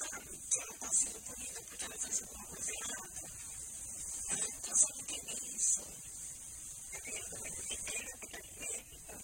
sabe que eu não consigo punida porque ela fez alguma coisa errada. Aí eu só entender isso. Eu queria que eu me entenda, porque eu